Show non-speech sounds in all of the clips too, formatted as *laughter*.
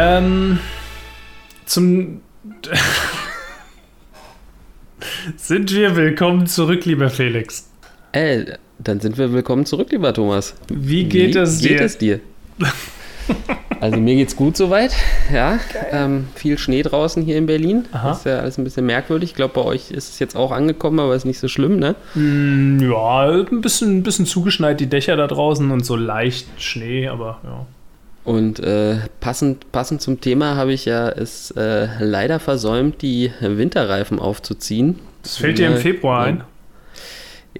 Ähm, zum. *laughs* sind wir willkommen zurück, lieber Felix. Äh, dann sind wir willkommen zurück, lieber Thomas. Wie geht Wie es geht dir? es dir? *laughs* Also mir geht's gut soweit, ja. Ähm, viel Schnee draußen hier in Berlin. Aha. Das ist ja alles ein bisschen merkwürdig. Ich glaube, bei euch ist es jetzt auch angekommen, aber ist nicht so schlimm, ne? Mm, ja, ein bisschen, ein bisschen zugeschneit, die Dächer da draußen und so leicht Schnee, aber ja. Und äh, passend, passend zum Thema habe ich ja es äh, leider versäumt, die Winterreifen aufzuziehen. Das fällt dir im Februar ein.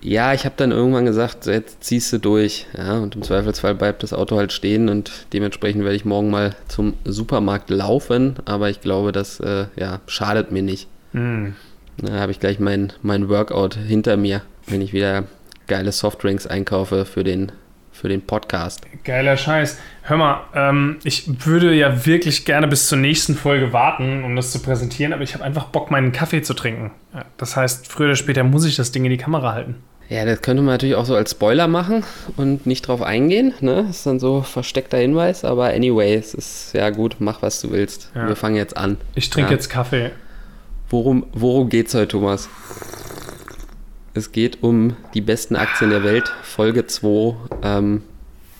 Ja, ich habe dann irgendwann gesagt, jetzt ziehst du durch. Ja, und im Zweifelsfall bleibt das Auto halt stehen und dementsprechend werde ich morgen mal zum Supermarkt laufen. Aber ich glaube, das äh, ja, schadet mir nicht. Hm. Da habe ich gleich mein, mein Workout hinter mir, wenn ich wieder geile Softdrinks einkaufe für den, für den Podcast. Geiler Scheiß. Hör mal, ähm, ich würde ja wirklich gerne bis zur nächsten Folge warten, um das zu präsentieren, aber ich habe einfach Bock, meinen Kaffee zu trinken. Das heißt, früher oder später muss ich das Ding in die Kamera halten. Ja, das könnte man natürlich auch so als Spoiler machen und nicht drauf eingehen. Ne? Das ist dann so versteckter Hinweis, aber anyway, es ist ja gut, mach was du willst. Ja. Wir fangen jetzt an. Ich trinke Ja. jetzt Kaffee. Worum, worum geht's heute, Thomas? Es geht um die besten Aktien der Welt, Folge 2, ähm,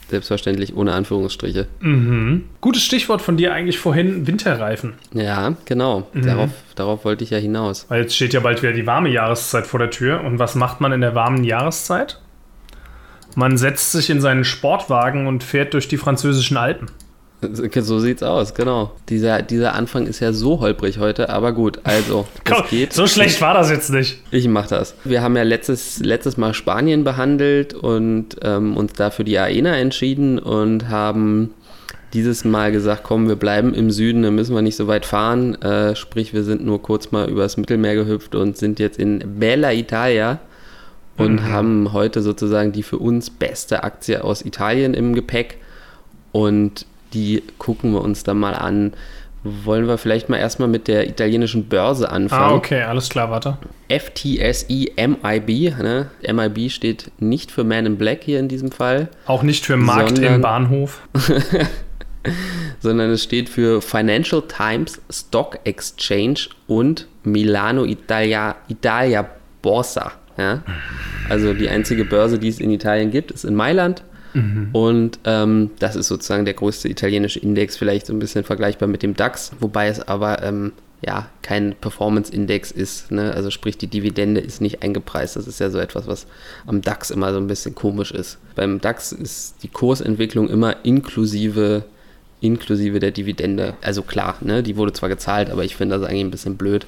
selbstverständlich ohne Anführungsstriche. Mhm. Gutes Stichwort von dir eigentlich vorhin, Winterreifen. Ja, genau, Mhm. darauf, darauf wollte ich ja hinaus. Weil jetzt steht ja bald wieder die warme Jahreszeit vor der Tür. Und was macht man in der warmen Jahreszeit? Man setzt sich in seinen Sportwagen und fährt durch die französischen Alpen. *laughs* So sieht's aus, genau. Dieser, dieser Anfang ist ja so holprig heute, aber gut, also, *laughs* Komm, es geht. so schlecht war das jetzt nicht. Ich mach das. Wir haben ja letztes, letztes Mal Spanien behandelt und ähm, uns dafür die AENA entschieden und haben dieses Mal gesagt, komm, wir bleiben im Süden, dann müssen wir nicht so weit fahren. Äh, sprich, wir sind nur kurz mal übers Mittelmeer gehüpft und sind jetzt in Bella Italia und haben heute sozusagen die für uns beste Aktie aus Italien im Gepäck und die gucken wir uns dann mal an. Wollen wir vielleicht mal erstmal mit der italienischen Börse anfangen? Ah, okay, alles klar, warte. FTSE MIB. Ne? MIB steht nicht für Man in Black hier in diesem Fall, Auch nicht für Markt Sondern- im Bahnhof. *laughs* sondern es steht für Financial Times Stock Exchange und Milano Italia, Italia Borsa. Ja? Also die einzige Börse, die es in Italien gibt, ist in Mailand. Und ähm, das ist sozusagen der größte italienische Index, vielleicht so ein bisschen vergleichbar mit dem DAX, wobei es aber ähm, ja kein Performance-Index ist. Ne? Also sprich, die Dividende ist nicht eingepreist. Das ist ja so etwas, was am DAX immer so ein bisschen komisch ist. Beim DAX ist die Kursentwicklung immer inklusive inklusive der Dividende. Also klar, ne, die wurde zwar gezahlt, aber ich finde das eigentlich ein bisschen blöd,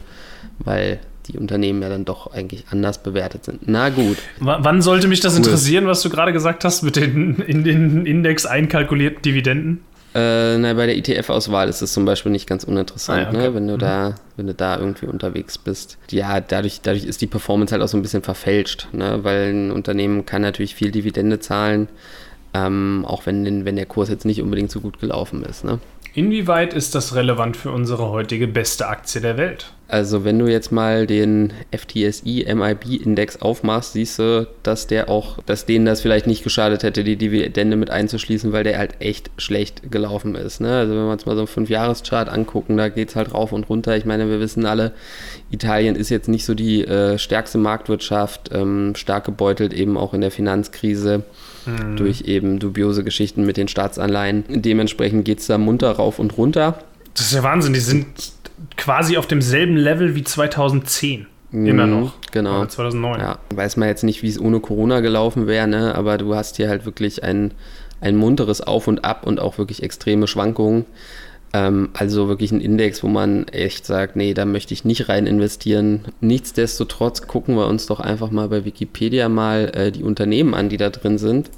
weil die Unternehmen ja dann doch eigentlich anders bewertet sind. Na gut. W wann sollte mich das Cool. interessieren, was du gerade gesagt hast mit den in den Index einkalkulierten Dividenden? Äh, na, bei der ETF-Auswahl ist es zum Beispiel nicht ganz uninteressant, Ah okay. ne? wenn du da, wenn du da irgendwie unterwegs bist. Ja, dadurch, dadurch ist die Performance halt auch so ein bisschen verfälscht, ne? weil ein Unternehmen kann natürlich viel Dividende zahlen, ähm, auch wenn, wenn der Kurs jetzt nicht unbedingt so gut gelaufen ist. Ne? Inwieweit ist das relevant für unsere heutige beste Aktie der Welt? Also wenn du jetzt mal den FTSE MIB Index aufmachst, siehst du, dass der auch, dass denen das vielleicht nicht geschadet hätte, die Dividende mit einzuschließen, weil der halt echt schlecht gelaufen ist. Ne? Also wenn wir uns mal so einen Fünfjahreschart angucken, da geht es halt rauf und runter. Ich meine, wir wissen alle, Italien ist jetzt nicht so die äh, stärkste Marktwirtschaft, ähm, stark gebeutelt eben auch in der Finanzkrise durch eben dubiose Geschichten mit den Staatsanleihen. Dementsprechend geht es da munter rauf und runter. Das ist ja Wahnsinn, die sind quasi auf demselben Level wie 2010. Immer Mhm, noch. genau. Oder 2009. Ja, weiß man jetzt nicht, wie es ohne Corona gelaufen wäre, ne? aber du hast hier halt wirklich ein, ein munteres Auf und Ab und auch wirklich extreme Schwankungen. Ähm, also wirklich ein Index, wo man echt sagt, nee, da möchte ich nicht rein investieren. Nichtsdestotrotz gucken wir uns doch einfach mal bei Wikipedia mal äh, die Unternehmen an, die da drin sind.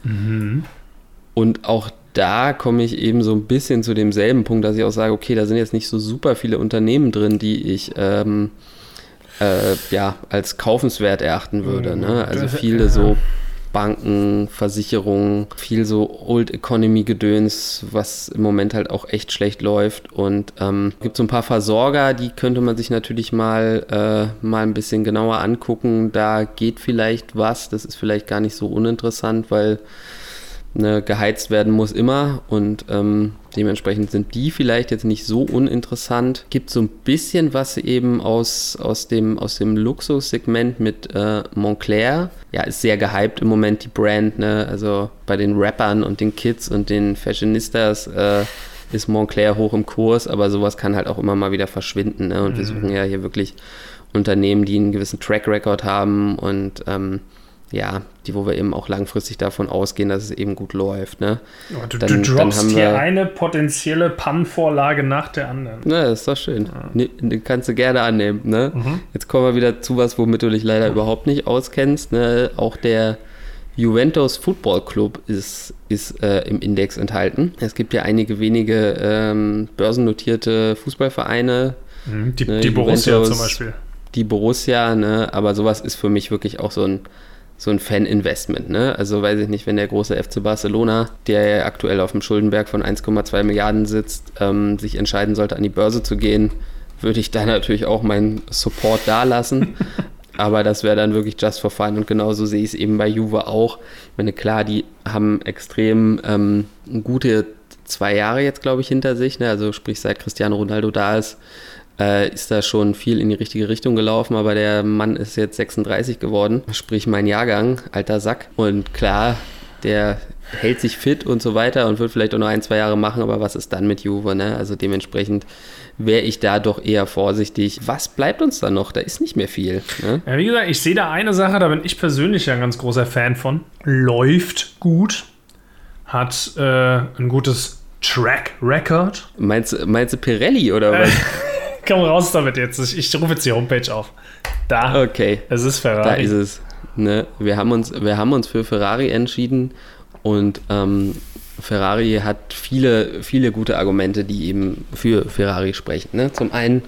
Und auch da komme ich eben so ein bisschen zu demselben Punkt, dass ich auch sage, okay, da sind jetzt nicht so super viele Unternehmen drin, die ich ähm, äh, ja, als kaufenswert erachten würde. Ne? Also *laughs* viele so Banken, Versicherungen, viel so Old Economy Gedöns, was im Moment halt auch echt schlecht läuft. Und ähm, gibt so ein paar Versorger, die könnte man sich natürlich mal, äh, mal ein bisschen genauer angucken. Da geht vielleicht was, das ist vielleicht gar nicht so uninteressant, weil ne, geheizt werden muss immer und ähm, dementsprechend sind die vielleicht jetzt nicht so uninteressant. Gibt so ein bisschen was eben aus, aus dem, aus dem Luxussegment mit äh, Montclair. Ja, ist sehr gehypt im Moment die Brand, ne? Also bei den Rappern und den Kids und den Fashionistas äh, ist Montclair hoch im Kurs, aber sowas kann halt auch immer mal wieder verschwinden. Ne? Und mhm. wir suchen ja hier wirklich Unternehmen, die einen gewissen Track Record haben und ähm, ja, die, wo wir eben auch langfristig davon ausgehen, dass es eben gut läuft. Ne? Oh, du, dann, du droppst hier wir, eine potenzielle Pannenvorlage nach der anderen. Na, das ist doch schön. Ja. Ne, kannst du gerne annehmen. Ne? Mhm. Jetzt kommen wir wieder zu was, womit du dich leider mhm. überhaupt nicht auskennst. Ne? Auch der Juventus Football Club ist, ist äh, im Index enthalten. Es gibt ja einige wenige ähm, börsennotierte Fußballvereine. Mhm, die, ne? die Borussia zum Beispiel. Die Borussia, ne? aber sowas ist für mich wirklich auch so ein so ein Fan-Investment. Ne? Also weiß ich nicht, wenn der große FC Barcelona, der ja aktuell auf dem Schuldenberg von 1,2 Milliarden sitzt, ähm, sich entscheiden sollte, an die Börse zu gehen, würde ich da *laughs* natürlich auch meinen Support dalassen. *laughs* Aber das wäre dann wirklich just for fun und genauso sehe ich es eben bei Juve auch. Ich meine, klar, die haben extrem ähm, gute zwei Jahre jetzt, glaube ich, hinter sich. Ne? Also sprich, seit Cristiano Ronaldo da ist, äh, ist da schon viel in die richtige Richtung gelaufen, aber der Mann ist jetzt 36 geworden, sprich mein Jahrgang, alter Sack. Und klar, der hält sich fit und so weiter und wird vielleicht auch noch ein, zwei Jahre machen, aber was ist dann mit Juve? Ne? Also dementsprechend wäre ich da doch eher vorsichtig. Was bleibt uns da noch? Da ist nicht mehr viel. Ne? Ja, wie gesagt, ich sehe da eine Sache, da bin ich persönlich ja ein ganz großer Fan von. Läuft gut, hat äh, ein gutes Track Record. Meinst, meinst du Pirelli oder was? *laughs* Komm raus damit jetzt. Ich, ich rufe jetzt die Homepage auf. Da. Okay. Es ist Ferrari. Da ist es. Ne? Wir, haben uns, wir haben uns für Ferrari entschieden und ähm, Ferrari hat viele, viele gute Argumente, die eben für Ferrari sprechen. Ne? Zum einen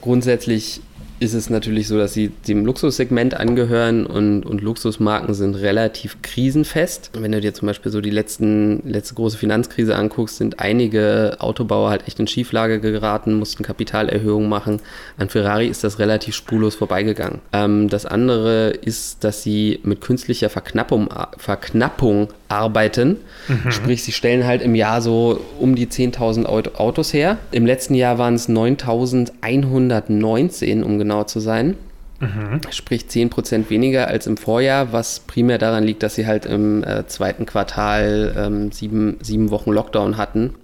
grundsätzlich ist es natürlich so, dass sie dem Luxussegment angehören und, und Luxusmarken sind relativ krisenfest. Wenn du dir zum Beispiel so die letzten, letzte große Finanzkrise anguckst, sind einige Autobauer halt echt in Schieflage geraten, mussten Kapitalerhöhungen machen. An Ferrari ist das relativ spurlos vorbeigegangen. Ähm, das andere ist, dass sie mit künstlicher Verknappung, Verknappung arbeiten. Mhm. Sprich, sie stellen halt im Jahr so um die 10.000 Autos her. Im letzten Jahr waren es 9.119, um genau zu sein. Mhm. Sprich 10% weniger als im Vorjahr, was primär daran liegt, dass sie halt im äh, zweiten Quartal ähm, sieben, sieben Wochen Lockdown hatten.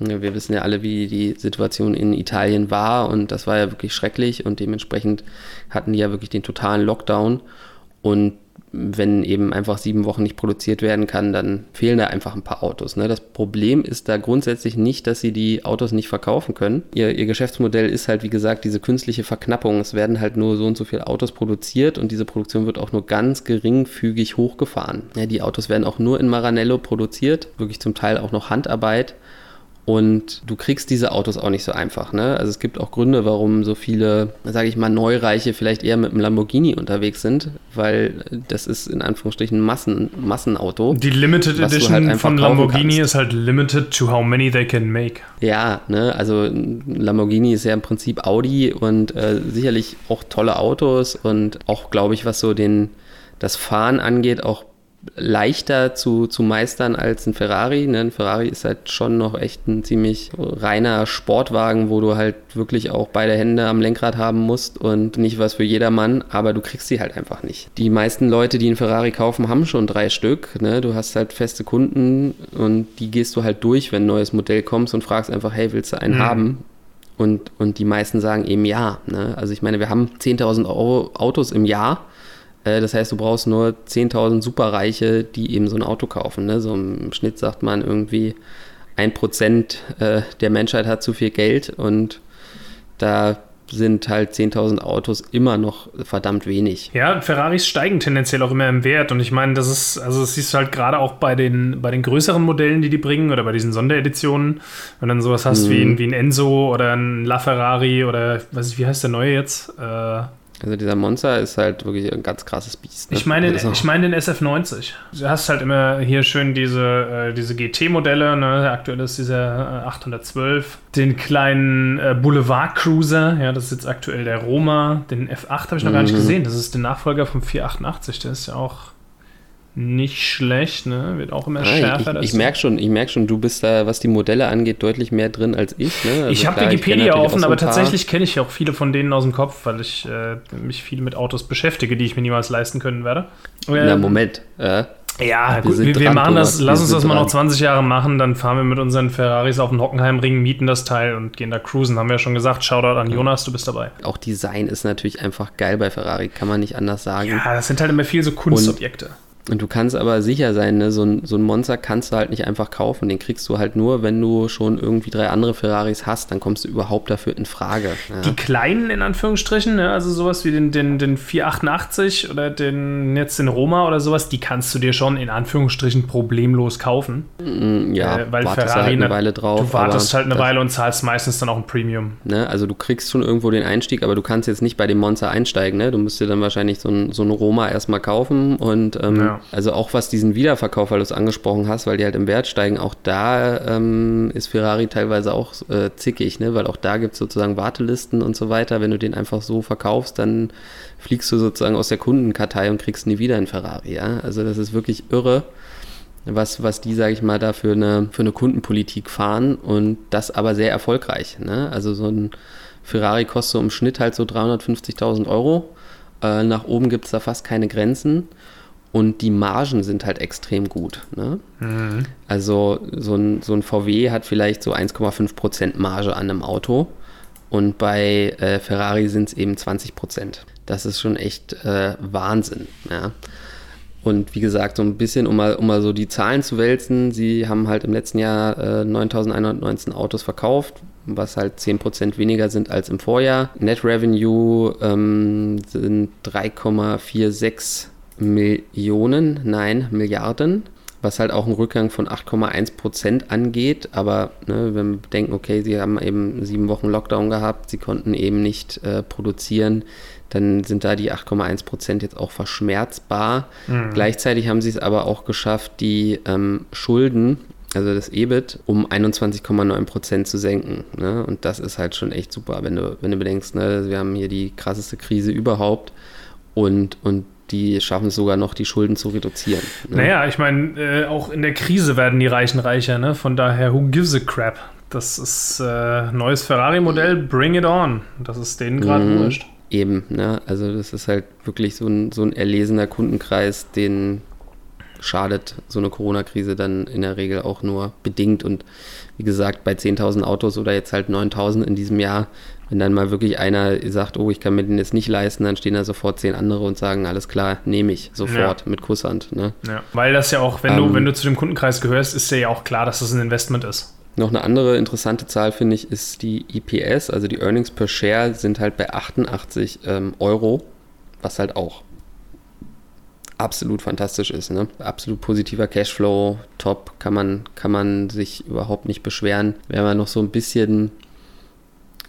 Wir wissen ja alle, wie die Situation in Italien war und das war ja wirklich schrecklich und dementsprechend hatten die ja wirklich den totalen Lockdown und wenn eben einfach sieben Wochen nicht produziert werden kann, dann fehlen da einfach ein paar Autos. Ne? Das Problem ist da grundsätzlich nicht, dass sie die Autos nicht verkaufen können. Ihr, ihr, Geschäftsmodell ist halt, wie gesagt, diese künstliche Verknappung. Es werden halt nur so und so viele Autos produziert und diese Produktion wird auch nur ganz geringfügig hochgefahren. Ja, die Autos werden auch nur in Maranello produziert, wirklich zum Teil auch noch Handarbeit. Und du kriegst diese Autos auch nicht so einfach. Ne? Also es gibt auch Gründe, warum so viele, sage ich mal, Neureiche vielleicht eher mit einem Lamborghini unterwegs sind, weil das ist in Anführungsstrichen Massen, Massenauto. Die Limited Edition halt von Lamborghini kannst. ist halt limited to how many they can make. Ja, ne? also Lamborghini ist ja im Prinzip Audi und äh, sicherlich auch tolle Autos und auch, glaube ich, was so den das Fahren angeht, auch leichter zu, zu meistern als ein Ferrari. Ne? Ein Ferrari ist halt schon noch echt ein ziemlich reiner Sportwagen, wo du halt wirklich auch beide Hände am Lenkrad haben musst und nicht was für jedermann, aber du kriegst sie halt einfach nicht. Die meisten Leute, die einen Ferrari kaufen, haben schon drei Stück. Ne? Du hast halt feste Kunden und die gehst du halt durch, wenn ein neues Modell kommst und fragst einfach, hey, willst du einen mhm. haben? Und, und die meisten sagen eben ja. Ne? Also ich meine, wir haben 10.000 Euro Autos im Jahr das heißt, du brauchst nur 10.000 Superreiche, die eben so ein Auto kaufen. Ne? So im Schnitt sagt man irgendwie, ein Prozent äh, der Menschheit hat zu viel Geld und da sind halt 10.000 Autos immer noch verdammt wenig. Ja, Ferraris steigen tendenziell auch immer im Wert und ich meine, das ist, also das siehst du halt gerade auch bei den, bei den größeren Modellen, die die bringen oder bei diesen Sondereditionen, wenn du dann sowas hast mhm. wie, ein, wie ein Enzo oder ein LaFerrari oder, weiß ich, wie heißt der neue jetzt? Äh, also dieser Monster ist halt wirklich ein ganz krasses Biest. Ne? Ich meine ich mein den SF90. Du hast halt immer hier schön diese, äh, diese GT-Modelle. Ne? Aktuell ist dieser äh, 812. Den kleinen äh, Boulevard Cruiser. Ja, das ist jetzt aktuell der Roma. Den F8 habe ich noch mhm. gar nicht mhm. gesehen. Das ist der Nachfolger vom 488. Der ist ja auch nicht schlecht, ne? Wird auch immer Ah, schärfer. ich ich merke schon, ich merk schon, du bist da, was die Modelle angeht, deutlich mehr drin als ich. Ne? Also ich habe Wikipedia offen, so aber tatsächlich kenne ich auch viele von denen aus dem Kopf, weil ich äh, mich viel mit Autos beschäftige, die ich mir niemals leisten können werde. Na, Ähm, Moment. Äh, Ja, Wir gut, wir, wir dran, machen das, Thomas, wir lass uns das mal dran. noch 20 Jahre machen, dann fahren wir mit unseren Ferraris auf den Hockenheimring, mieten das Teil und gehen da cruisen. Haben wir ja schon gesagt. Shoutout an Jonas, du bist dabei. auch Design ist natürlich einfach geil bei Ferrari, kann man nicht anders sagen. Ja, das sind halt immer viel so Kunstobjekte. Und du kannst aber sicher sein, ne? so, ein, so ein Monster kannst du halt nicht einfach kaufen. Den kriegst du halt nur, wenn du schon irgendwie drei andere Ferraris hast, dann kommst du überhaupt dafür in Frage. Ja. Die kleinen, in Anführungsstrichen, ne, also sowas wie den, den, den 488 oder den jetzt den Roma oder sowas, die kannst du dir schon in Anführungsstrichen problemlos kaufen. Mm, ja, äh, weil wartest Ferrari halt eine ne- Weile drauf. Du wartest halt eine Weile und zahlst meistens dann auch ein Premium. Ne? Also du kriegst schon irgendwo den Einstieg, aber du kannst jetzt nicht bei dem Monster einsteigen. Ne? Du musst dir dann wahrscheinlich so ein, so ein Roma erstmal kaufen. Und ähm, Ja. Also auch was diesen Wiederverkauf, weil du es angesprochen hast, weil die halt im Wert steigen, auch da ähm, ist Ferrari teilweise auch äh, zickig, ne? weil auch da gibt es sozusagen Wartelisten und so weiter. Wenn du den einfach so verkaufst, dann fliegst du sozusagen aus der Kundenkartei und kriegst nie wieder einen Ferrari. Ja? Also das ist wirklich irre was, was die, sage ich mal, da für eine, für eine Kundenpolitik fahren und das aber sehr erfolgreich. Ne? Also so ein Ferrari kostet so im Schnitt halt so 350.000 Euro. Äh, nach oben gibt es da fast keine Grenzen und die Margen sind halt extrem gut. Ne? Also so ein, so ein VW hat vielleicht so 1,5% Marge an einem Auto und bei äh, Ferrari sind es eben 20%. Das ist schon echt äh, Wahnsinn. Ja? Und wie gesagt, so ein bisschen, um mal, um mal so die Zahlen zu wälzen, sie haben halt im letzten Jahr äh, 9.119 Autos verkauft, was halt 10% weniger sind als im Vorjahr. Net Revenue ähm, sind 3,46 Millionen, nein, Milliarden, was halt auch einen Rückgang von 8,1% angeht. Aber ne, wenn wir denken, okay, sie haben eben sieben Wochen Lockdown gehabt, sie konnten eben nicht äh, produzieren, dann sind da die 8,1% jetzt auch verschmerzbar. Gleichzeitig haben sie es aber auch geschafft, die ähm, Schulden, also das EBIT, um 21,9% zu senken. Ne? Und das ist halt schon echt super, wenn du, wenn du bedenkst, ne, wir haben hier die krasseste Krise überhaupt und, und die schaffen es sogar noch, die Schulden zu reduzieren. Ne? Naja, ich meine, äh, auch in der Krise werden die Reichen reicher, ne? Von daher, who gives a crap? Das ist äh, neues Ferrari-Modell, bring it on. Das ist denen gerade Mhm. wurscht. Eben, ne? Also das ist halt wirklich so ein, so ein erlesener Kundenkreis, den schadet so eine Corona-Krise dann in der Regel auch nur bedingt. Und wie gesagt, bei 10.000 Autos oder jetzt halt 9.000 in diesem Jahr, wenn dann mal wirklich einer sagt, oh, ich kann mir den jetzt nicht leisten, dann stehen da sofort zehn andere und sagen, alles klar, nehme ich sofort mit Kusshand. Ne? Ja. Weil das ja auch, wenn, du, Ähm. wenn du zu dem Kundenkreis gehörst, ist ja auch klar, dass das ein Investment ist. Noch eine andere interessante Zahl, finde ich, ist die EPS, also die Earnings per Share sind halt bei 88 ähm, Euro, was halt auch absolut fantastisch ist. Ne? Absolut positiver Cashflow, top, kann man, kann man sich überhaupt nicht beschweren. Wir haben ja noch so ein bisschen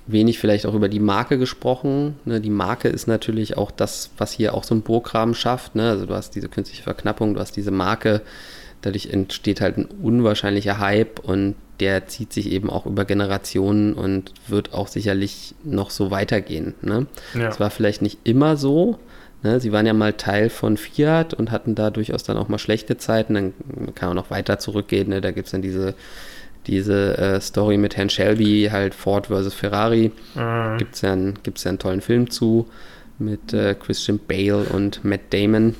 wenig vielleicht auch über die Marke gesprochen. Ne? Die Marke ist natürlich auch das, was hier auch so ein Burggraben schafft. Ne? Also du hast diese künstliche Verknappung, du hast diese Marke, dadurch entsteht halt ein unwahrscheinlicher Hype und der zieht sich eben auch über Generationen und wird auch sicherlich noch so weitergehen. Ne? Ja. Das war vielleicht nicht immer so. Ne? Sie waren ja mal Teil von Fiat und hatten da durchaus dann auch mal schlechte Zeiten. Dann kann man noch weiter zurückgehen. Ne? Da gibt es dann diese, diese äh, Story mit Herrn Shelby, halt Ford versus Ferrari. Mhm. Gibt es ja, einen- gibt's ja einen tollen Film zu mit äh, Christian Bale und Matt Damon.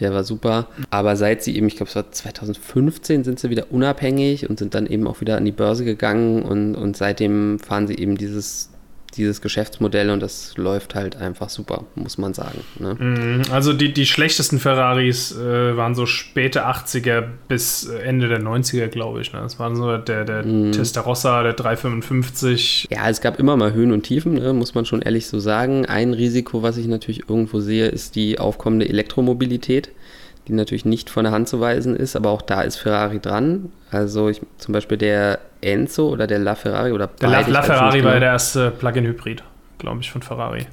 Der war super. Aber seit sie eben, ich glaube, es war 2015, sind sie wieder unabhängig und sind dann eben auch wieder an die Börse gegangen und, und seitdem fahren sie eben dieses, dieses Geschäftsmodell und das läuft halt einfach super, muss man sagen. Ne? Mhm. Also die, die schlechtesten Ferraris äh, waren so späte 80er bis Ende der 90er, glaube ich. Ne? Das waren so der, der Mhm. Testarossa, der 355. Ja, es gab immer mal Höhen und Tiefen, ne, muss man schon ehrlich so sagen. Ein Risiko, was ich natürlich irgendwo sehe, ist die aufkommende Elektromobilität, die natürlich nicht von der Hand zu weisen ist, aber auch da ist Ferrari dran. Also ich, zum Beispiel der Enzo oder der LaFerrari oder Der LaFerrari nicht war genau. der erste Plug-in-Hybrid, glaube ich, von Ferrari.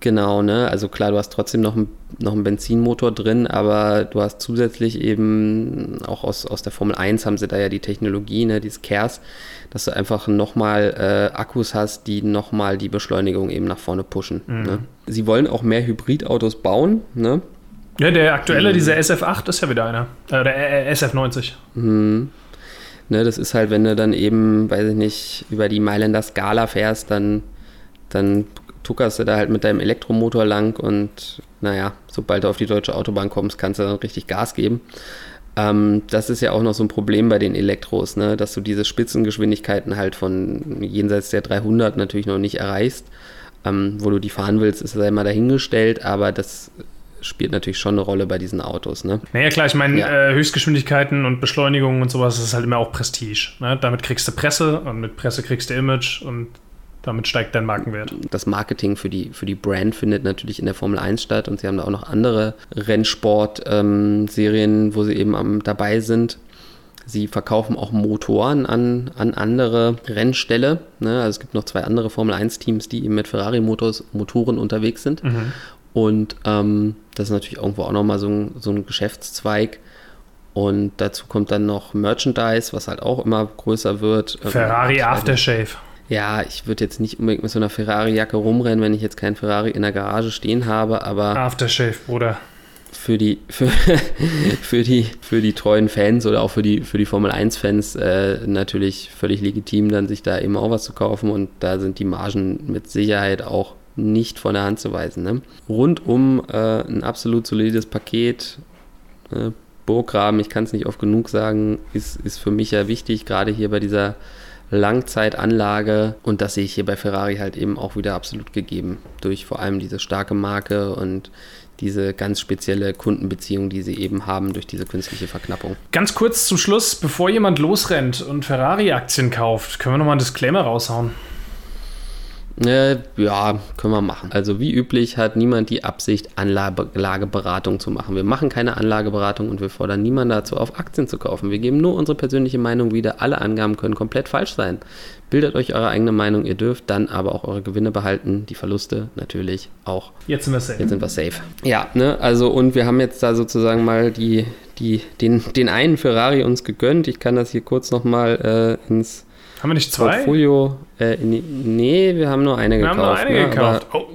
Genau, ne? Also klar, du hast trotzdem noch, ein, noch einen Benzinmotor drin, aber du hast zusätzlich eben, auch aus, aus der Formel 1 haben sie da ja die Technologie, ne, dieses KERS, dass du einfach nochmal äh, Akkus hast, die nochmal die Beschleunigung eben nach vorne pushen. Ne? Sie wollen auch mehr Hybridautos bauen, ne? Ja, der aktuelle, mhm. dieser SF8 ist ja wieder einer. Äh, der SF90. Mhm. Ne, das ist halt, wenn du dann eben, weiß ich nicht, über die Mailänder Skala fährst, dann, dann tuckerst du da halt mit deinem Elektromotor lang und naja, sobald du auf die deutsche Autobahn kommst, kannst du dann richtig Gas geben. Ähm, das ist ja auch noch so ein Problem bei den Elektros, ne? dass du diese Spitzengeschwindigkeiten halt von jenseits der 300 natürlich noch nicht erreichst. Ähm, wo du die fahren willst, ist ja immer dahingestellt, aber das spielt natürlich schon eine Rolle bei diesen Autos. Ne? Naja, klar, ich meine, ja. äh, Höchstgeschwindigkeiten und Beschleunigungen und sowas, das ist halt immer auch Prestige. Ne? Damit kriegst du Presse und mit Presse kriegst du Image und damit steigt dein Markenwert. Das Marketing für die, für die Brand findet natürlich in der Formel 1 statt und sie haben da auch noch andere Rennsport-Serien, ähm, wo sie eben am, dabei sind. Sie verkaufen auch Motoren an, an andere Rennställe. Ne? Also es gibt noch zwei andere Formel 1-Teams, die eben mit Ferrari-Motoren unterwegs sind. Mhm. Und ähm, das ist natürlich irgendwo auch nochmal so ein, so ein Geschäftszweig. Und dazu kommt dann noch Merchandise, was halt auch immer größer wird. Ferrari Aftershave ja, ich würde jetzt nicht unbedingt mit so einer Ferrari-Jacke rumrennen, wenn ich jetzt keinen Ferrari in der Garage stehen habe, aber. Aftershave, Bruder. Für die, *laughs* für, für, die, für die treuen Fans oder auch für die, für die Formel 1-Fans äh, natürlich völlig legitim, dann sich da eben auch was zu kaufen und da sind die Margen mit Sicherheit auch nicht von der Hand zu weisen. Ne? Rundum äh, ein absolut solides Paket. Äh, Burggraben, ich kann es nicht oft genug sagen, ist, ist für mich ja wichtig, gerade hier bei dieser Langzeitanlage und das sehe ich hier bei Ferrari halt eben auch wieder absolut gegeben. Durch vor allem diese starke Marke und diese ganz spezielle Kundenbeziehung, die sie eben haben durch diese künstliche Verknappung. Ganz kurz zum Schluss, bevor jemand losrennt und Ferrari-Aktien kauft, können wir nochmal einen Disclaimer raushauen. Äh, ja, können wir machen. Also wie üblich hat niemand die Absicht, Anlageberatung zu machen. Wir machen keine Anlageberatung und wir fordern niemanden dazu auf, Aktien zu kaufen. Wir geben nur unsere persönliche Meinung wieder. Alle Angaben können komplett falsch sein. Bildet euch eure eigene Meinung, ihr dürft dann aber auch eure Gewinne behalten, die Verluste natürlich auch. Jetzt sind wir safe. Jetzt sind wir safe. Ja, ne, also und wir haben jetzt da sozusagen mal die, die, den, den einen Ferrari uns gegönnt. Ich kann das hier kurz nochmal äh, ins haben wir nicht zwei? Portfolio. Äh, nee, wir haben nur eine wir gekauft. Wir haben nur eine ne? gekauft. Oh.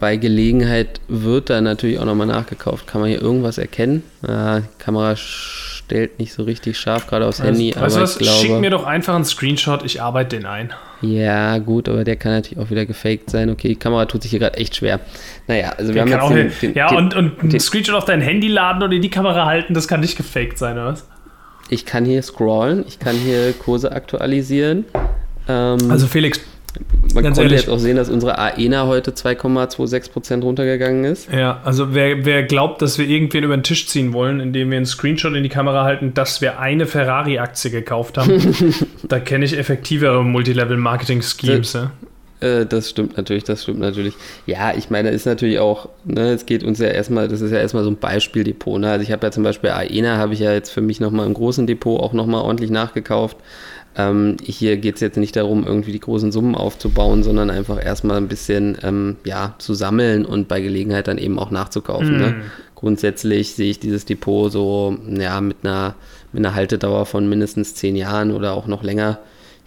Bei Gelegenheit wird da natürlich auch nochmal nachgekauft. Kann man hier irgendwas erkennen? Äh, Kamera stellt nicht so richtig scharf, gerade aufs Handy. Weißt aber was? glaube, Schick mir doch einfach einen Screenshot, ich arbeite den ein. Ja, gut, aber der kann natürlich auch wieder gefaked sein. Okay, die Kamera tut sich hier gerade echt schwer. Naja, also wir der haben jetzt den, den, Ja, den, und, und einen Screenshot auf dein Handy laden und in die Kamera halten, das kann nicht gefaked sein, oder was? Ich kann hier scrollen, ich kann hier Kurse aktualisieren. Ähm, also Felix, man konnte ehrlich. jetzt auch sehen, dass unsere AENA heute 2,26% runtergegangen ist. Ja, also wer, wer glaubt, dass wir irgendwen über den Tisch ziehen wollen, indem wir einen Screenshot in die Kamera halten, dass wir eine Ferrari-Aktie gekauft haben, *laughs* da kenne ich effektivere Multilevel-Marketing-Schemes. Ja. Äh, das stimmt natürlich, das stimmt natürlich. Ja, ich meine, ist natürlich auch, ne, es geht uns ja erstmal, das ist ja erstmal so ein Beispieldepot. Ne? Also ich habe ja zum Beispiel AENA, habe ich ja jetzt für mich nochmal im großen Depot auch nochmal ordentlich nachgekauft. Ähm, hier geht es jetzt nicht darum, irgendwie die großen Summen aufzubauen, sondern einfach erstmal ein bisschen ähm, ja, zu sammeln und bei Gelegenheit dann eben auch nachzukaufen. Mm. Ne? Hm. Grundsätzlich sehe ich dieses Depot so ja, mit, einer, mit einer Haltedauer von mindestens zehn Jahren oder auch noch länger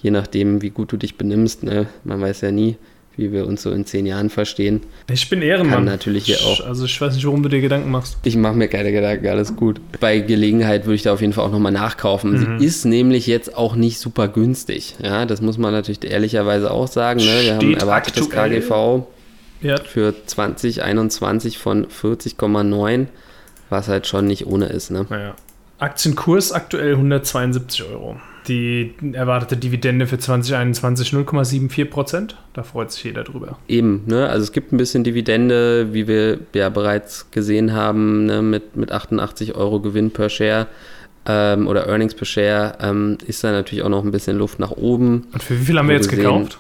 je nachdem, wie gut du dich benimmst. Ne? Man weiß ja nie, wie wir uns so in zehn Jahren verstehen. Ich bin Ehrenmann. Kann natürlich hier auch. Also ich weiß nicht, warum du dir Gedanken machst. Ich mache mir keine Gedanken, alles gut. Bei Gelegenheit würde ich da auf jeden Fall auch nochmal nachkaufen. Mhm. Sie ist nämlich jetzt auch nicht super günstig. Ja, das muss man natürlich ehrlicherweise auch sagen. Ne? Wir haben erwartetes KGV ja. für 2021 von 40,9, was halt schon nicht ohne ist. Ne? Naja. Aktienkurs aktuell 172 Euro. Die erwartete Dividende für 2021 0,74 Prozent. Da freut sich jeder drüber. Eben, ne? also es gibt ein bisschen Dividende, wie wir ja bereits gesehen haben, ne? mit, mit 88 Euro Gewinn per Share ähm, oder Earnings per Share ähm, ist da natürlich auch noch ein bisschen Luft nach oben. Und für wie viel haben wir jetzt gesehen, gekauft?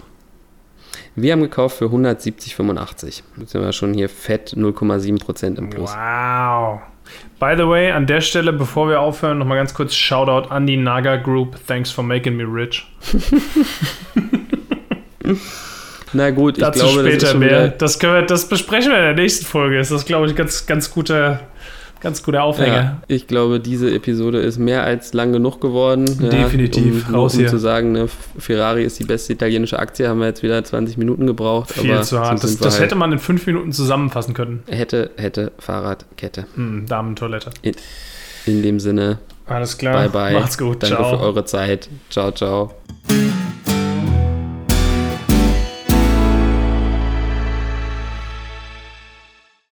Wir haben gekauft für 170,85. Jetzt sind wir schon hier fett 0,7 Prozent im Plus. Wow. By the way, an der Stelle, bevor wir aufhören, nochmal ganz kurz Shoutout an die Naga Group. Thanks for making me rich. *laughs* Na gut, ich Dazu glaube, später das mehr. Das, wir, das besprechen wir in der nächsten Folge. Ist das, glaube ich, ganz, ganz guter Ganz guter Aufhänger. Ja, ich glaube, diese Episode ist mehr als lang genug geworden. Definitiv. Um, Raus um hier. zu sagen, ne, Ferrari ist die beste italienische Aktie, haben wir jetzt wieder 20 Minuten gebraucht. Viel zu hart. Das, das halt hätte man in fünf Minuten zusammenfassen können. Hätte, hätte, Fahrradkette. Hm, Damentoilette. In, in dem Sinne. Alles klar. Bye, bye. Macht's gut. Danke ciao. für eure Zeit. Ciao, ciao.